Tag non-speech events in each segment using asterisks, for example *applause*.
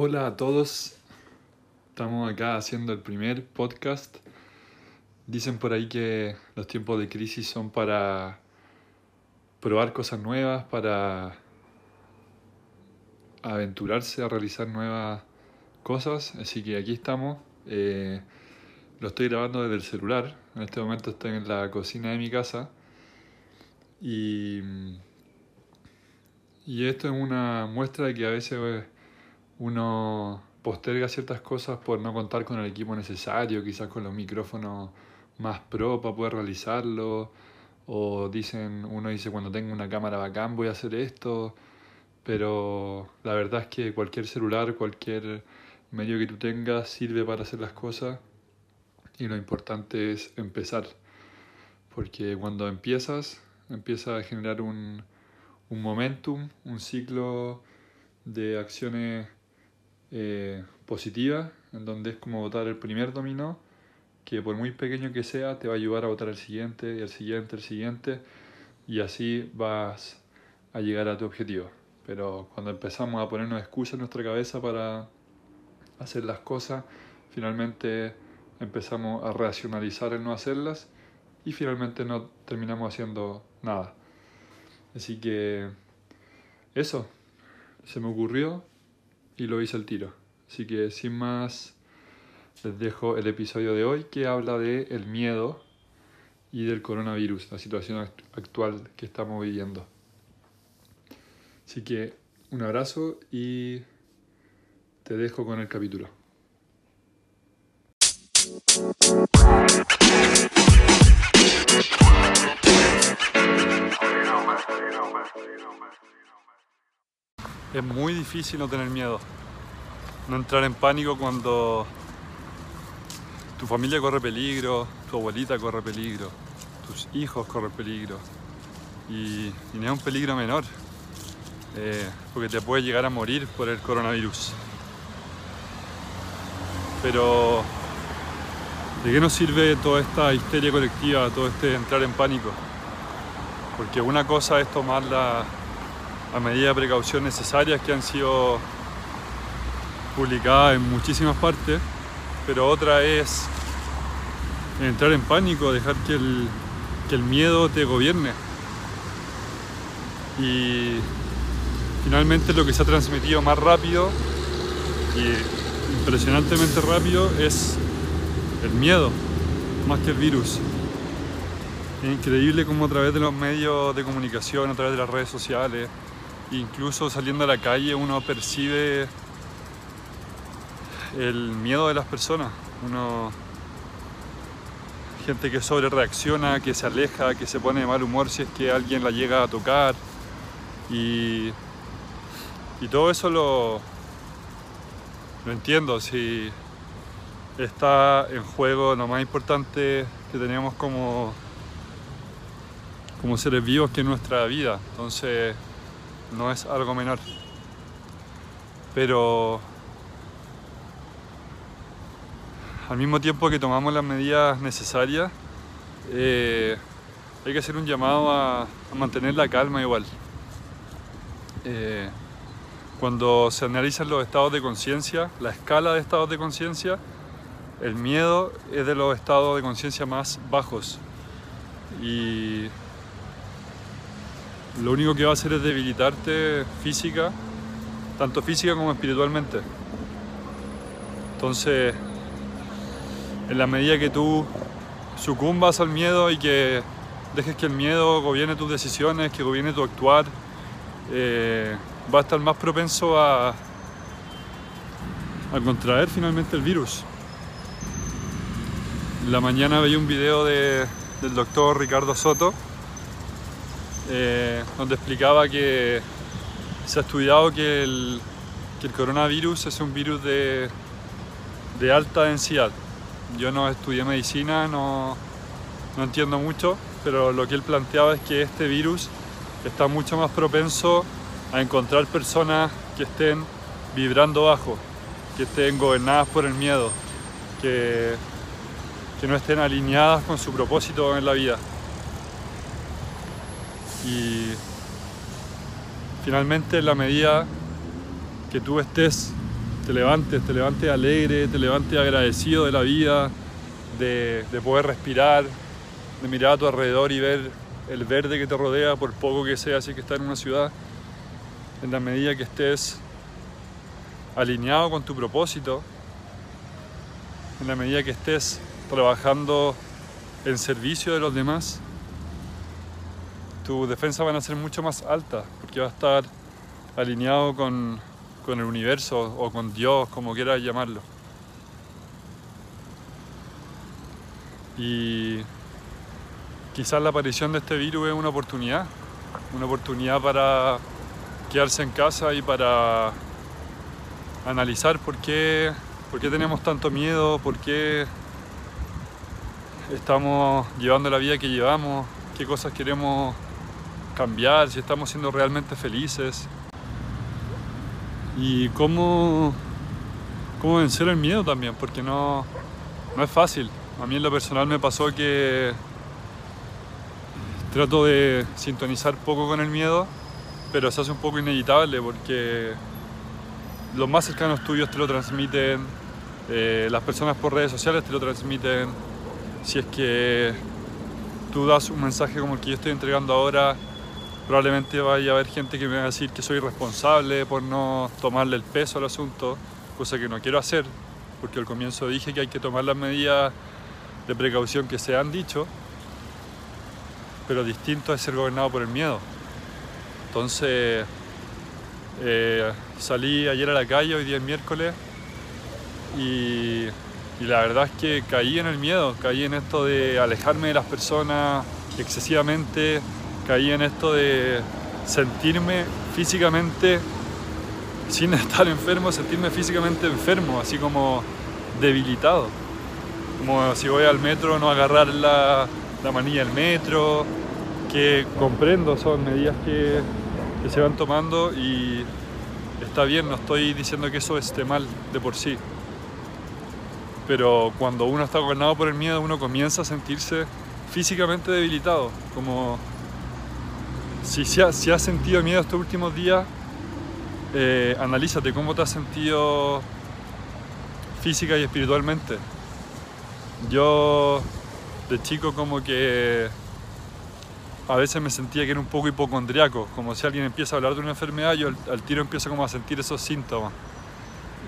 Hola a todos, estamos acá haciendo el primer podcast. Dicen por ahí que los tiempos de crisis son para probar cosas nuevas, para aventurarse a realizar nuevas cosas, así que aquí estamos. Eh, lo estoy grabando desde el celular, en este momento estoy en la cocina de mi casa y, y esto es una muestra de que a veces uno posterga ciertas cosas por no contar con el equipo necesario, quizás con los micrófonos más pro para poder realizarlo, o dicen, uno dice cuando tengo una cámara bacán voy a hacer esto, pero la verdad es que cualquier celular, cualquier medio que tú tengas sirve para hacer las cosas y lo importante es empezar, porque cuando empiezas, empieza a generar un, un momentum, un ciclo de acciones eh, positiva, en donde es como votar el primer dominó, que por muy pequeño que sea, te va a ayudar a votar el siguiente, el siguiente, el siguiente, y así vas a llegar a tu objetivo. Pero cuando empezamos a ponernos excusas en nuestra cabeza para hacer las cosas, finalmente empezamos a racionalizar el no hacerlas y finalmente no terminamos haciendo nada. Así que eso, se me ocurrió y lo hice el tiro. Así que sin más, les dejo el episodio de hoy que habla de el miedo y del coronavirus, la situación actual que estamos viviendo. Así que un abrazo y te dejo con el capítulo. Es muy difícil no tener miedo, no entrar en pánico cuando tu familia corre peligro, tu abuelita corre peligro, tus hijos corren peligro y, no es un peligro menor, eh, porque te puede llegar a morir por el coronavirus. Pero, ¿de qué nos sirve toda esta histeria colectiva, todo este entrar en pánico? Porque una cosa es tomar la a medida de precaución necesarias que han sido publicadas en muchísimas partes, pero otra es entrar en pánico, dejar que el, que el miedo te gobierne. Y finalmente lo que se ha transmitido más rápido y impresionantemente rápido es el miedo, más que el virus. Es increíble cómo a través de los medios de comunicación, a través de las redes sociales, incluso saliendo a la calle uno percibe el miedo de las personas. Gente que sobre reacciona, que se aleja, que se pone de mal humor si es que alguien la llega a tocar. Y, y todo eso lo, lo entiendo. Si está en juego lo más importante que tenemos como, como seres vivos que es nuestra vida. Entonces no es algo menor. Pero al mismo tiempo que tomamos las medidas necesarias, eh, hay que hacer un llamado a, mantener la calma igual. Eh, cuando se analizan los estados de conciencia, la escala de estados de conciencia, el miedo es de los estados de conciencia más bajos. Y lo único que va a hacer es debilitarte física, tanto física como espiritualmente. Entonces, en la medida que tú sucumbas al miedo y que dejes que el miedo gobierne tus decisiones, que gobierne tu actuar, eh, va a estar más propenso a, a contraer finalmente el virus. la mañana veía un video de, del doctor Ricardo Soto, eh, donde explicaba que se ha estudiado que el, coronavirus es un virus de, alta densidad. Yo no estudié medicina, no, no entiendo mucho, pero lo que él planteaba es que este virus está mucho más propenso a encontrar personas que estén vibrando bajo, que estén gobernadas por el miedo, que, que no estén alineadas con su propósito en la vida. Y finalmente en la medida que tú estés te levantes, te levantes alegre, te levantes agradecido de la vida, de, de poder respirar, de mirar a tu alrededor y ver el verde que te rodea, por poco que sea, así que estás en una ciudad, en la medida que estés alineado con tu propósito, en la medida que estés trabajando en servicio de los demás, tus defensas van a ser mucho más altas, porque va a estar alineado con, con el universo o con Dios, como quieras llamarlo. Y quizás la aparición de este virus es una oportunidad, una oportunidad para quedarse en casa y para analizar por qué, por qué tenemos tanto miedo, por qué estamos llevando la vida que llevamos, qué cosas queremos cambiar, si estamos siendo realmente felices y cómo, cómo vencer el miedo también, porque no, no es fácil. A mí en lo personal me pasó que trato de sintonizar poco con el miedo, pero se hace un poco inevitable porque los más cercanos tuyos te lo transmiten, eh, las personas por redes sociales te lo transmiten. Si es que tú das un mensaje como el que yo estoy entregando ahora, probablemente vaya a haber gente que me va a decir que soy responsable por no tomarle el peso al asunto, cosa que no quiero hacer, porque al comienzo dije que hay que tomar las medidas de precaución que se han dicho, pero distinto es ser gobernado por el miedo. Entonces, eh, salí ayer a la calle, hoy día es miércoles, y, y, la verdad es que caí en el miedo, caí en esto de alejarme de las personas excesivamente, caí en esto de sentirme físicamente, sin *laughs* estar enfermo, sentirme físicamente enfermo, así como debilitado. Como si voy al metro, no agarrar la, la manilla del metro, que comprendo, son medidas que, que, se van tomando y está bien, no estoy diciendo que eso esté mal de por sí. Pero cuando uno está gobernado por el miedo, uno comienza a sentirse físicamente debilitado. Como si, si, si has sentido miedo estos últimos días, eh, analízate cómo te has sentido física y espiritualmente. Yo de chico como que a veces me sentía que era un poco hipocondriaco, como si alguien empieza a hablar de una enfermedad, yo al, tiro empiezo como a sentir esos síntomas.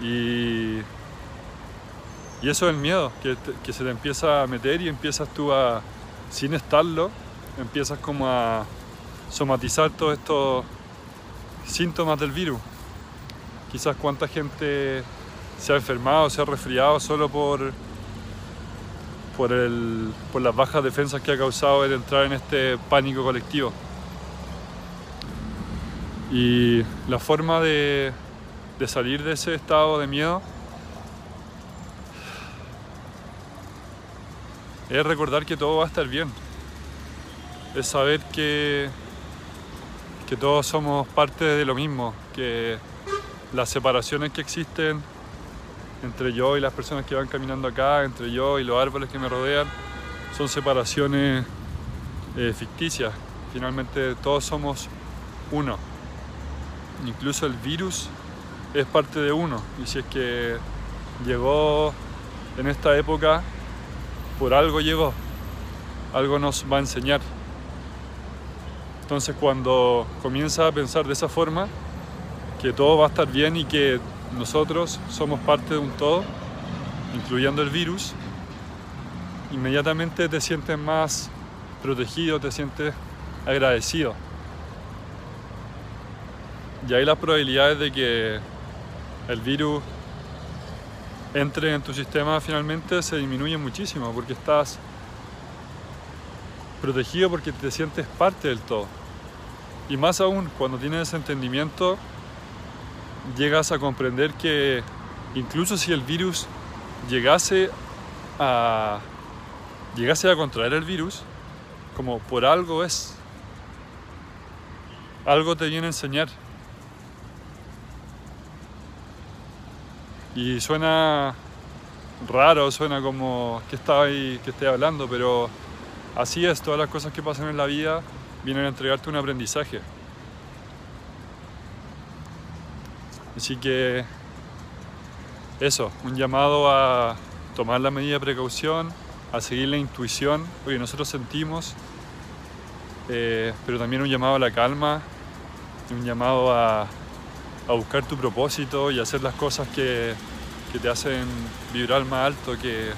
Y, y eso es el miedo, que, que se te empieza a meter y empiezas tú a, sin estarlo, empiezas como a somatizar todos estos síntomas del virus. Quizás cuánta gente se ha enfermado, se ha resfriado solo por por, las bajas defensas que ha causado el entrar en este pánico colectivo. Y la forma de, de salir de ese estado de miedo es recordar que todo va a estar bien. Es saber que, que todos somos parte de lo mismo, que las separaciones que existen entre yo y las personas que van caminando acá, entre yo y los árboles que me rodean, son separaciones eh, ficticias. Finalmente todos somos uno. Incluso el virus es parte de uno. Y si es que llegó en esta época, por algo llegó. Algo nos va a enseñar. Entonces cuando comienza a pensar de esa forma, que todo va a estar bien y que nosotros somos parte de un todo, incluyendo el virus, inmediatamente te sientes más protegido, te sientes agradecido. Y ahí las probabilidades de que el virus entre en tu sistema finalmente se disminuyen muchísimo porque estás protegido porque te sientes parte del todo. Y más aún cuando tienes ese entendimiento llegas a comprender que incluso si el virus llegase a llegase a contraer el virus, como por algo es, algo te viene a enseñar. Y suena raro, suena como que ahí, que estoy hablando, pero así es, todas las cosas que pasan en la vida vienen a entregarte un aprendizaje. Así que eso, un llamado a tomar la medida de precaución, a seguir la intuición, porque nosotros sentimos, eh, pero también un llamado a la calma, un llamado a, a buscar tu propósito y hacer las cosas que, que te hacen vibrar más alto, que,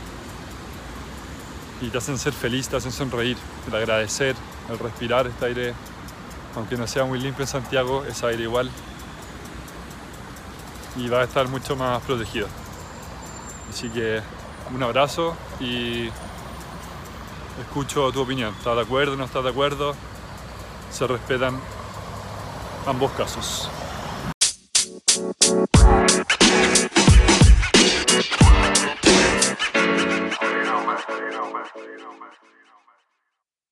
y te hacen ser feliz, te hacen sonreír, el agradecer, el respirar este aire, aunque no sea muy limpio en Santiago, es aire igual y va a estar mucho más protegido. Así que un abrazo y escucho tu opinión. ¿Estás de acuerdo? ¿No estás de acuerdo? Se respetan ambos casos.